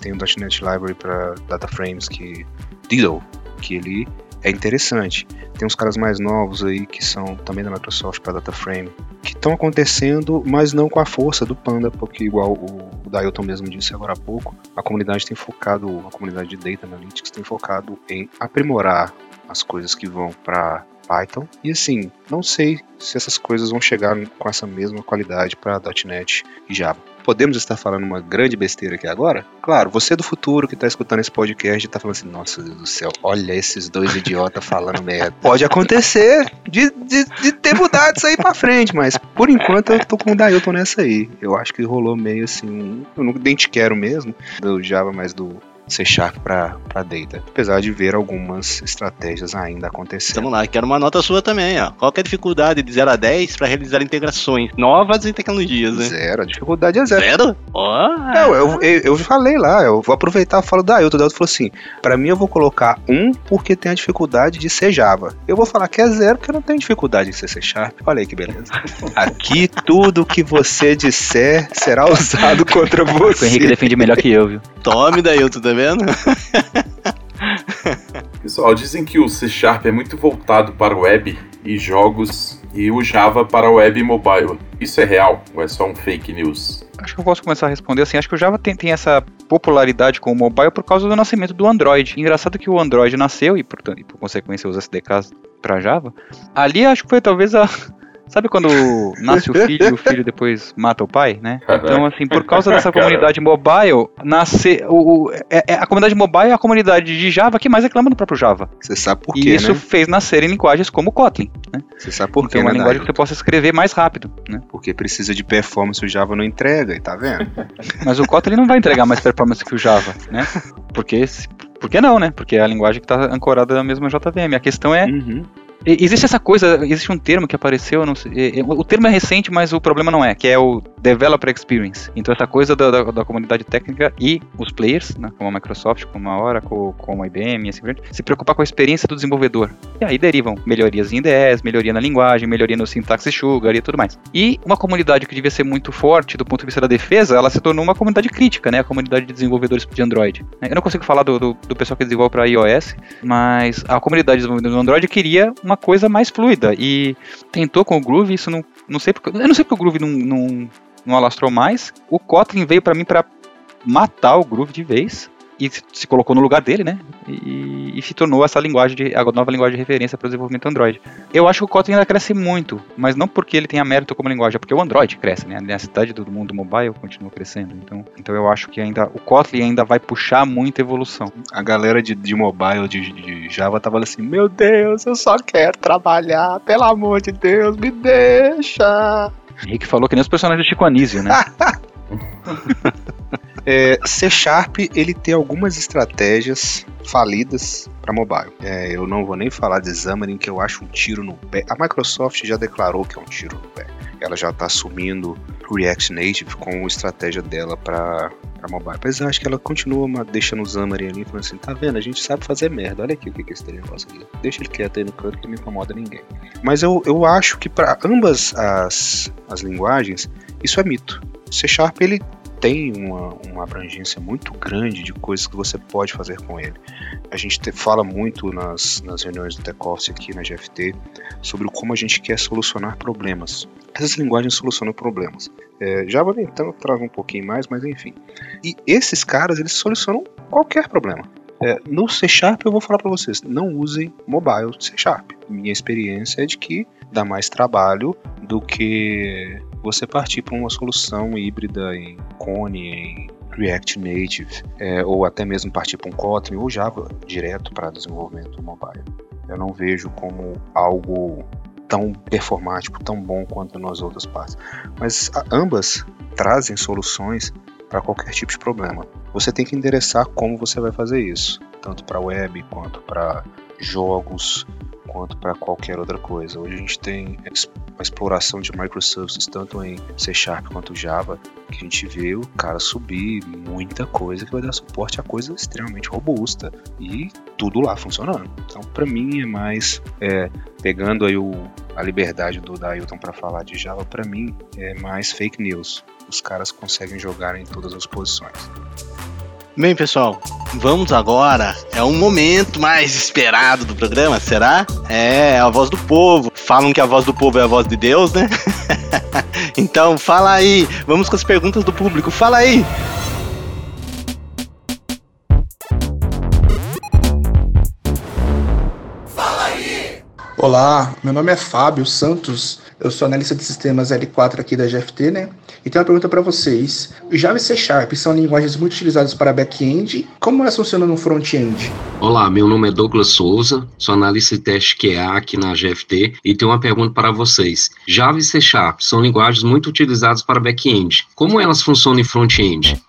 D: Tem o .NET Library para Data Frames que Diddle, que ele é interessante. Tem uns caras mais novos aí que são também da Microsoft para DataFrame, que estão acontecendo, mas não com a força do Panda, porque igual o, o Dailton mesmo disse agora há pouco, a comunidade tem focado, a comunidade de Data Analytics tem focado em aprimorar as coisas que vão para Python. E assim, não sei se essas coisas vão chegar com essa mesma qualidade para .NET e Java. Podemos estar falando uma grande besteira aqui agora? Claro, você do futuro que está escutando esse podcast está falando assim, nossa Deus do céu, olha esses dois idiotas falando merda. Pode acontecer de, de, de ter mudado isso aí para frente, mas por enquanto eu tô com o Dailton nessa aí. Eu acho que rolou meio assim, eu não nem te quero mesmo, do Java, mas do C Sharp para Data, apesar de ver algumas estratégias ainda acontecendo.
A: Vamos lá, quero uma nota sua também. Ó. Qual é a dificuldade de 0 a 10 para realizar integrações novas em tecnologias? Né?
D: Zero, a dificuldade é zero.
A: Zero?
D: Oh. Não, eu, eu, eu, falei lá, eu vou aproveitar e falo da Ailton. O Ailton falou assim: para mim eu vou colocar um porque tem a dificuldade de ser Java. Eu vou falar que é zero porque eu não tenho dificuldade de ser C Sharp. Olha aí que beleza. Aqui tudo que você disser será usado contra você.
C: O Henrique defende melhor que eu, viu?
A: Tome, Dailton também vendo?
B: Pessoal, dizem que o C Sharp é muito voltado para web e jogos e o Java para web e mobile. Isso é real ou é só um fake news?
C: Acho que eu posso começar a responder assim. Acho que o Java tem, tem essa popularidade com o mobile por causa do nascimento do Android. Engraçado que o Android nasceu e, portanto, e por consequência, os SDKs para Java. Ali acho que foi talvez a, Sabe quando nasce o filho e o filho depois mata o pai, né? Então, assim, por causa dessa comunidade mobile, nasce. O, o é, é, a comunidade mobile é a comunidade de Java que mais reclama do próprio Java.
D: Você sabe por quê,
C: E isso
D: né?
C: fez nascer em linguagens como Kotlin, né?
D: Você sabe por
C: Porque
D: quê,
C: é uma
D: né,
C: linguagem
D: Dario?
C: que você possa escrever mais rápido, né?
D: Porque precisa de performance, o Java não entrega, e tá vendo?
C: Mas o Kotlin não vai entregar mais performance que o Java, né? Porque, por que não, né? Porque é a linguagem que está ancorada na mesma JVM. A questão é,
D: Uhum.
C: Existe essa coisa, existe um termo que apareceu, sei, é, é, o termo é recente, mas o problema não é, que é o Developer Experience. Então essa coisa da, da, da comunidade técnica e os players, né, como a Microsoft, como a Oracle, como a IBM assim se preocupar com a experiência do desenvolvedor. E aí derivam melhorias em IDEs, melhoria na linguagem, melhoria no sintaxe sugar e tudo mais. E uma comunidade que devia ser muito forte do ponto de vista da defesa, ela se tornou uma comunidade crítica, né? A comunidade de desenvolvedores de Android. Eu não consigo falar do, do, do pessoal que desenvolve para iOS, mas a comunidade de desenvolvedores do Android queria uma coisa mais fluida e tentou com o Groove, isso não, não sei porque, eu não sei porque o Groove não, não, não alastrou mais. O Kotlin veio para mim para matar o Groove de vez e se, colocou no lugar dele, né? E, e se tornou essa linguagem de a nova linguagem de referência para o desenvolvimento Android. Eu acho que o Kotlin ainda cresce muito, mas não porque ele tenha mérito como linguagem, é porque o Android cresce, né? A necessidade do mundo mobile continua crescendo. Então, então eu acho que ainda o Kotlin ainda vai puxar muita evolução.
D: A galera de, de mobile, de, de Java, tava assim: Meu Deus, eu só quero trabalhar, pelo amor de Deus, me deixa.
C: Henrique falou que nem os personagens de Chico Anísio, né?
D: É, C Sharp ele tem algumas estratégias falidas para mobile. É, eu não vou nem falar de Xamarin, que eu acho um tiro no pé. A Microsoft já declarou que é um tiro no pé. Ela já está assumindo React Native com estratégia dela para mobile. Mas eu acho que ela continua deixando o Xamarin ali, falando assim: tá vendo? A gente sabe fazer merda. Olha aqui o que que é esse negócio aqui. Deixa ele quieto aí no canto que não incomoda ninguém. Mas eu, eu acho que para ambas as, as linguagens, isso é mito. C Sharp ele tem uma, uma abrangência muito grande de coisas que você pode fazer com ele. A gente te- fala muito nas, nas reuniões do TechOffice aqui na GFT sobre como a gente quer solucionar problemas. Essas linguagens solucionam problemas. É, Java nem tanto traz um pouquinho mais, mas enfim. E esses caras, eles solucionam qualquer problema. É, no C Sharp eu vou falar para vocês, não usem mobile C Sharp. Minha experiência é de que dá mais trabalho do que você partir para uma solução híbrida em Kone, em React Native, é, ou até mesmo partir para um Kotlin ou Java direto para desenvolvimento mobile. Eu não vejo como algo tão performático, tão bom quanto nas outras partes. Mas ambas trazem soluções para qualquer tipo de problema. Você tem que endereçar como você vai fazer isso, tanto para web quanto para jogos, quanto para qualquer outra coisa. Hoje a gente tem uma exploração de microservices tanto em C Sharp quanto Java, que a gente vê o cara subir muita coisa que vai dar suporte a coisa extremamente robusta e tudo lá funcionando. Então, para mim é mais é, pegando aí o, a liberdade do Dailton para falar de Java, para mim é mais fake news. Os caras conseguem jogar em todas as posições.
A: Bem, pessoal, vamos agora. É um momento mais esperado do programa, será? É a voz do povo. Falam que a voz do povo é a voz de Deus, né? então, fala aí. Vamos com as perguntas do público. Fala aí.
E: Olá, meu nome é Fábio Santos, eu sou analista de sistemas L4 aqui da GFT, né? E tenho uma pergunta para vocês. Java e C Sharp são linguagens muito utilizadas para back-end, como elas funcionam no front-end?
F: Olá, meu nome é Douglas Souza, sou analista de teste QA aqui na GFT e tenho uma pergunta para vocês. Java e C Sharp são linguagens muito utilizadas para back-end. Como elas funcionam em front-end?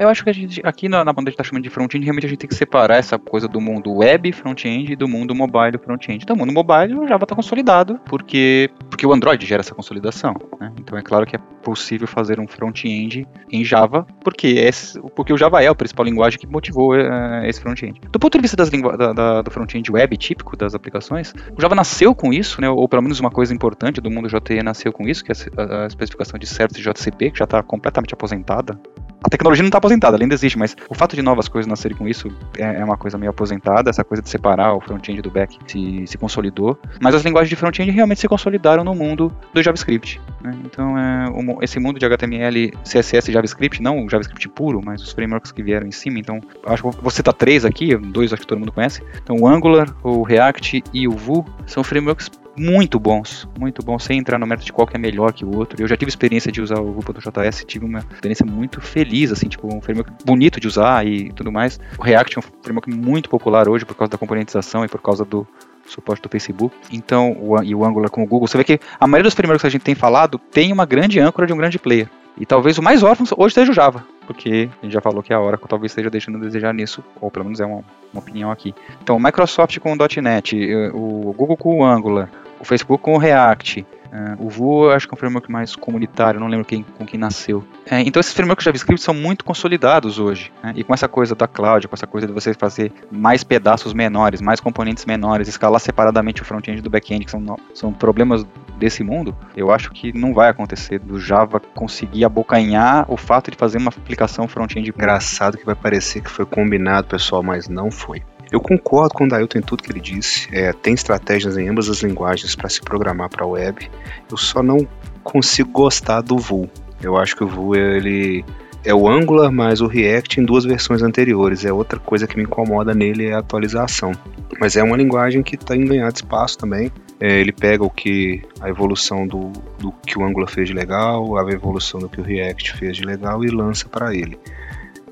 C: Eu acho que a gente, aqui na, na quando a gente tá chamando de front-end, realmente a gente tem que separar essa coisa do mundo web front-end e do mundo mobile front-end. Então, o mundo mobile o Java está consolidado, porque, porque o Android gera essa consolidação. Né? Então, é claro que é possível fazer um front-end em Java, porque, esse, porque o Java é a principal linguagem que motivou uh, esse front-end. Do ponto de vista das da, da, do front-end web típico das aplicações, o Java nasceu com isso, né? ou pelo menos uma coisa importante do mundo JTE nasceu com isso, que é a, a especificação de Service JCP, que já está completamente aposentada. A tecnologia não está aposentada, ela ainda existe, mas o fato de novas coisas nascerem com isso é, é uma coisa meio aposentada, essa coisa de separar o front-end do back se, se consolidou. Mas as linguagens de front-end realmente se consolidaram no mundo do JavaScript. Né? Então, é, esse mundo de HTML, CSS e JavaScript, não o JavaScript puro, mas os frameworks que vieram em cima. Então, acho que vou citar três aqui, dois acho que todo mundo conhece. Então, o Angular, o React e o Vue são frameworks muito bons, muito bons, sem entrar no mérito de qual que é melhor que o outro. Eu já tive experiência de usar o Vue.js, tive uma experiência muito feliz, assim, tipo, um framework bonito de usar e tudo mais. O React é um framework muito popular hoje por causa da componentização e por causa do suporte do Facebook. Então, o, e o Angular com o Google, você vê que a maioria dos frameworks que a gente tem falado tem uma grande âncora de um grande player. E talvez o mais órfão hoje seja o Java, porque a gente já falou que a Oracle talvez esteja deixando a desejar nisso, ou pelo menos é uma, uma opinião aqui. Então, Microsoft com o .NET, eh, o Google com o Angular, o Facebook com o React, Uh, o Vue acho que é um framework mais comunitário, não lembro quem, com quem nasceu. É, então esses frameworks de JavaScript são muito consolidados hoje. Né? E com essa coisa da cloud, com essa coisa de você fazer mais pedaços menores, mais componentes menores, escalar separadamente o front-end do back-end, que são, são problemas desse mundo, eu acho que não vai acontecer do Java conseguir abocanhar o fato de fazer uma aplicação front-end.
D: Engraçado que vai parecer que foi combinado, pessoal, mas não foi. Eu concordo com o Dailton em tudo que ele disse. É, tem estratégias em ambas as linguagens para se programar para a web. Eu só não consigo gostar do Vue. Eu acho que o Vue ele é o Angular mais o React em duas versões anteriores. É outra coisa que me incomoda nele é a atualização. Mas é uma linguagem que está em ganhar espaço também. É, ele pega o que a evolução do, do que o Angular fez de legal, a evolução do que o React fez de legal e lança para ele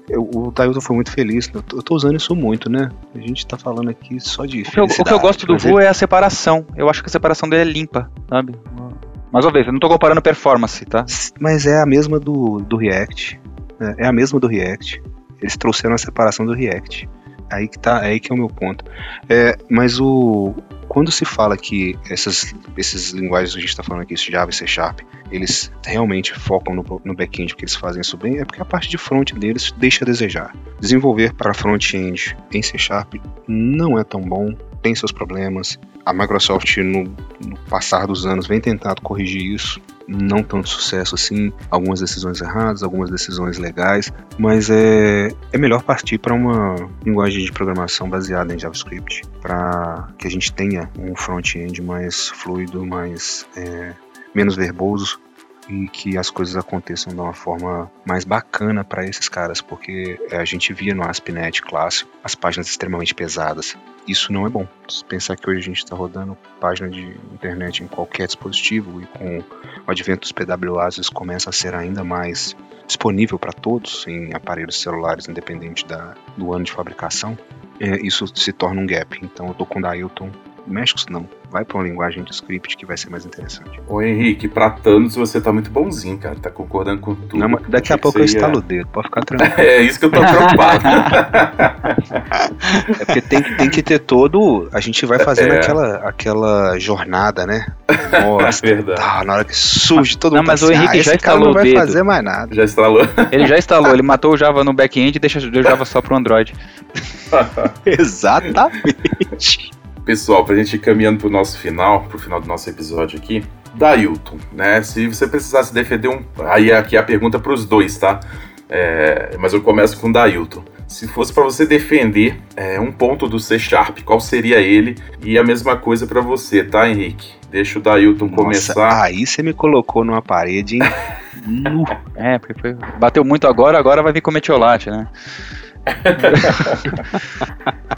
D: eu, o Tailton foi muito feliz. Eu tô, eu tô, usando isso muito, né? A gente tá falando aqui só de.
C: O que eu, o que eu gosto do Vue é a separação. Eu acho que a separação dele é limpa, sabe? Mais uma vez, eu não tô comparando performance, tá?
D: Mas é a mesma do, do React. É, é a mesma do React. Eles trouxeram a separação do React. Aí que tá, aí que é o meu ponto. É, mas o, quando se fala que essas, esses linguagens que a gente está falando aqui, Java e C Sharp, eles realmente focam no, no back-end porque eles fazem isso bem, é porque a parte de front deles deixa a desejar. Desenvolver para front-end em C Sharp não é tão bom, tem seus problemas. A Microsoft, no, no passar dos anos, vem tentando corrigir isso não tanto sucesso assim, algumas decisões erradas, algumas decisões legais, mas é, é melhor partir para uma linguagem de programação baseada em JavaScript, para que a gente tenha um front-end mais fluido, mais é, menos verboso e que as coisas aconteçam de uma forma mais bacana para esses caras, porque é, a gente via no ASP.NET clássico as páginas extremamente pesadas. Isso não é bom. Se pensar que hoje a gente está rodando página de internet em qualquer dispositivo e com o advento dos PWAs isso começa a ser ainda mais disponível para todos em aparelhos celulares, independente da, do ano de fabricação, é, isso se torna um gap. Então eu tô com o Dailton mexe com isso não. Vai pra uma linguagem de script que vai ser mais interessante.
B: Ô Henrique, pra Thanos você tá muito bonzinho, cara. Tá concordando com tudo.
D: Não, mas daqui a pouco eu instalo o dedo, pode ficar tranquilo.
B: é isso que eu tô preocupado.
D: é porque tem, tem que ter todo. A gente vai fazendo é. aquela, aquela jornada, né?
B: Nossa, é verdade.
D: Tá, na hora que surge todo
C: não, mundo. Não, mas o assim, Henrique ah, já instalou
D: não
C: vai dedo.
D: fazer mais nada.
B: Já instalou?
C: Ele já instalou, ele matou o Java no back-end e deixa o Java só pro Android.
D: Exatamente.
B: Pessoal, pra gente ir caminhando pro nosso final, pro final do nosso episódio aqui, Dailton, né? Se você precisasse defender um. Aí aqui é a pergunta pros dois, tá? É... Mas eu começo com o Dailton. Se fosse para você defender é, um ponto do C Sharp, qual seria ele? E a mesma coisa para você, tá, Henrique? Deixa o Dailton Nossa, começar.
D: Aí você me colocou numa parede, hein?
C: é, porque foi... bateu muito agora, agora vai vir com metiolate, né?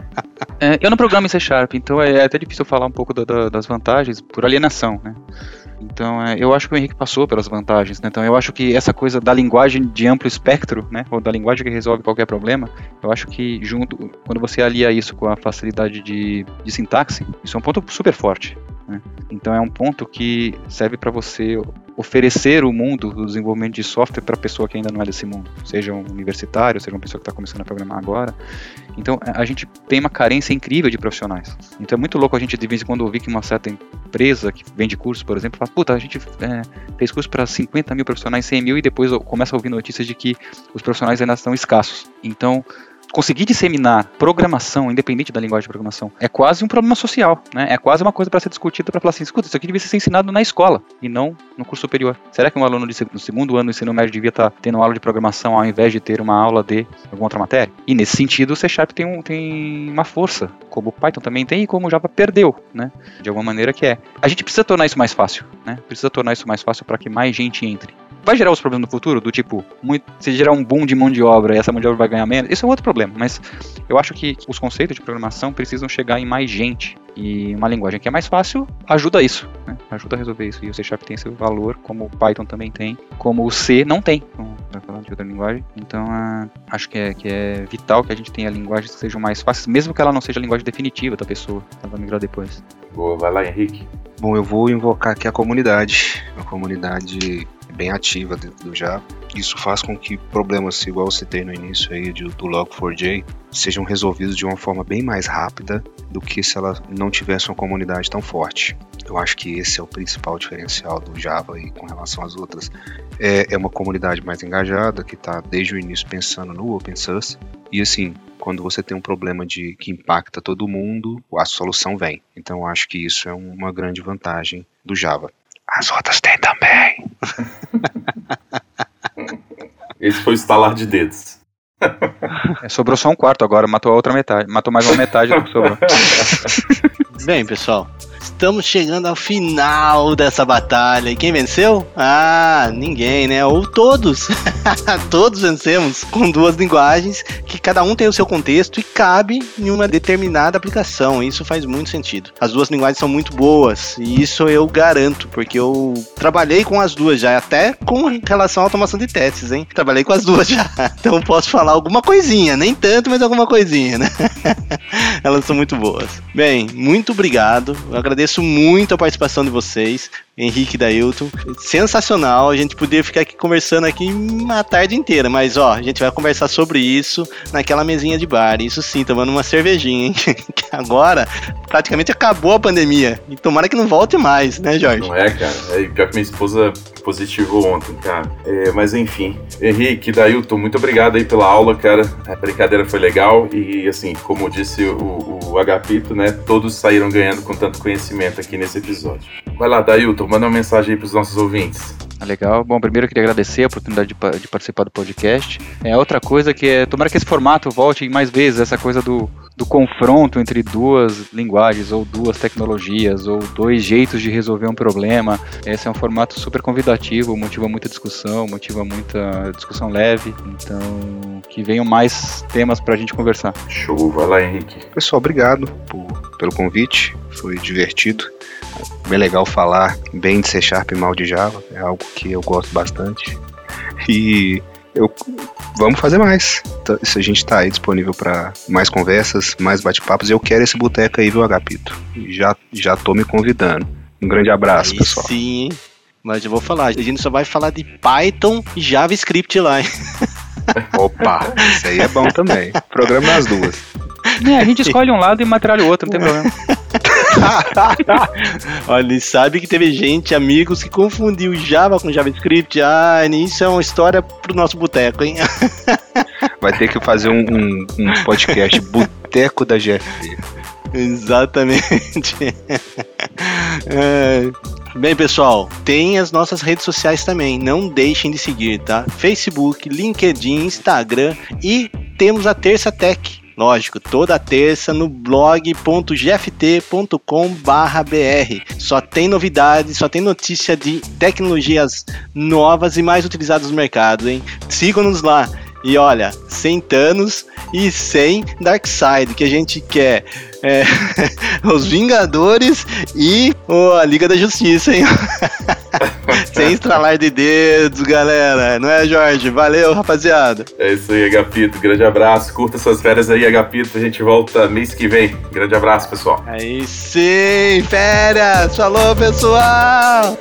C: é, eu não programo em C Sharp, então é até difícil falar um pouco das vantagens por alienação, né? Então, é, eu acho que o Henrique passou pelas vantagens, né? Então, eu acho que essa coisa da linguagem de amplo espectro, né? Ou da linguagem que resolve qualquer problema, eu acho que junto, quando você alia isso com a facilidade de, de sintaxe, isso é um ponto super forte. Né? Então, é um ponto que serve para você oferecer o mundo do desenvolvimento de software para a pessoa que ainda não é desse mundo, seja um universitário, seja uma pessoa que está começando a programar agora. Então a gente tem uma carência incrível de profissionais. Então é muito louco a gente de vez em quando ouvir que uma certa empresa que vende curso, por exemplo, fala, puta, a gente é, fez curso para 50 mil profissionais, 100 mil, e depois começa a ouvir notícias de que os profissionais ainda estão escassos. Então conseguir disseminar programação, independente da linguagem de programação, é quase um problema social, né? É quase uma coisa para ser discutida para falar assim, escuta, isso aqui devia ser ensinado na escola e não no curso superior. Será que um aluno no segundo ano do ensino médio devia estar tá tendo uma aula de programação ao invés de ter uma aula de alguma outra matéria? E nesse sentido, o C Sharp tem, um, tem uma força, como o Python também tem e como o Java perdeu, né? De alguma maneira que é. A gente precisa tornar isso mais fácil, né? Precisa tornar isso mais fácil para que mais gente entre. Vai gerar os problemas no futuro, do tipo, muito, se gerar um boom de mão de obra e essa mão de obra vai ganhar menos, isso é outro problema, mas eu acho que os conceitos de programação precisam chegar em mais gente. E uma linguagem que é mais fácil ajuda isso, né? ajuda a resolver isso. E o C Sharp tem seu valor, como o Python também tem, como o C não tem, para falar de outra linguagem. Então, uh, acho que é, que é vital que a gente tenha linguagens que sejam mais fáceis, mesmo que ela não seja a linguagem definitiva da pessoa, ela vai migrar depois.
B: Boa, vai lá, Henrique.
D: Bom, eu vou invocar aqui a comunidade, a comunidade bem ativa dentro do Java. Isso faz com que problemas, igual eu citei no início aí do Log4j, sejam resolvidos de uma forma bem mais rápida do que se ela não tivesse uma comunidade tão forte. Eu acho que esse é o principal diferencial do Java aí com relação às outras. É, é uma comunidade mais engajada, que está desde o início pensando no open source. E assim, quando você tem um problema de que impacta todo mundo, a solução vem. Então acho que isso é uma grande vantagem do Java. As outras têm também.
B: Esse foi o estalar de dedos.
C: É, sobrou só um quarto agora, matou a outra metade. Matou mais uma metade do que sobrou.
A: Bem, pessoal, estamos chegando ao final dessa batalha. E quem venceu? Ah, ninguém, né? Ou todos. todos vencemos com duas linguagens que cada um tem o seu contexto e cabe em uma determinada aplicação. Isso faz muito sentido. As duas linguagens são muito boas e isso eu garanto, porque eu trabalhei com as duas já, até com relação à automação de testes, hein? Trabalhei com as duas já. Então posso falar alguma coisinha, nem tanto, mas alguma coisinha, né? Elas são muito boas. Bem, muito obrigado. Eu agradeço muito a participação de vocês. Henrique Dailton. Sensacional, a gente poderia ficar aqui conversando aqui uma tarde inteira, mas ó, a gente vai conversar sobre isso naquela mesinha de bar, isso sim, tomando uma cervejinha, hein? que agora praticamente acabou a pandemia, e tomara que não volte mais, né, Jorge?
B: Não é, cara, é pior que minha esposa positivou ontem, cara. É, mas enfim, Henrique, Dailton, muito obrigado aí pela aula, cara, a brincadeira foi legal, e assim, como disse o, o Agapito, né, todos saíram ganhando com tanto conhecimento aqui nesse episódio. Vai lá, Dailton, manda uma mensagem aí para os nossos ouvintes.
C: Ah, legal. Bom, primeiro eu queria agradecer a oportunidade de, de, participar do podcast. É outra coisa que é, tomara que esse formato volte mais vezes, essa coisa do, do confronto entre duas linguagens, ou duas tecnologias, ou dois jeitos de resolver um problema. Esse é um formato super convidativo, motiva muita discussão, motiva muita discussão leve. Então, que venham mais temas para a gente conversar.
B: Show, vai lá, Henrique.
D: Pessoal, obrigado por, pelo convite, foi divertido bem legal falar bem de C Sharp e mal de Java, é algo que eu gosto bastante. E eu, vamos fazer mais. Se a gente está aí disponível para mais conversas, mais bate-papos, eu quero esse boteco aí, viu, Agapito? Já, já tô me convidando. Um grande abraço,
A: aí
D: pessoal.
A: Sim, mas eu vou falar, a gente só vai falar de Python e JavaScript lá. Hein?
D: Opa, isso aí é bom também. Programa as duas.
C: É, a gente escolhe um lado e material o outro, não tem problema.
A: Olha, sabe que teve gente, amigos, que confundiu Java com JavaScript. Ah, isso é uma história pro nosso boteco, hein?
D: Vai ter que fazer um, um, um podcast Boteco da GFD.
A: Exatamente. é. Bem, pessoal, tem as nossas redes sociais também. Não deixem de seguir, tá? Facebook, LinkedIn, Instagram e temos a Terça Tech Lógico, toda terça no blog.gft.com.br. Só tem novidades, só tem notícia de tecnologias novas e mais utilizadas no mercado, hein? Sigam-nos lá. E olha, sem Thanos e sem Darkseid, que a gente quer é, os Vingadores e oh, a Liga da Justiça, hein? sem estralar de dedos, galera. Não é, Jorge? Valeu, rapaziada.
B: É isso aí, Agapito. Grande abraço. Curta suas férias aí, Agapito. A gente volta mês que vem. Grande abraço, pessoal.
A: Aí sim, férias. Falou, pessoal.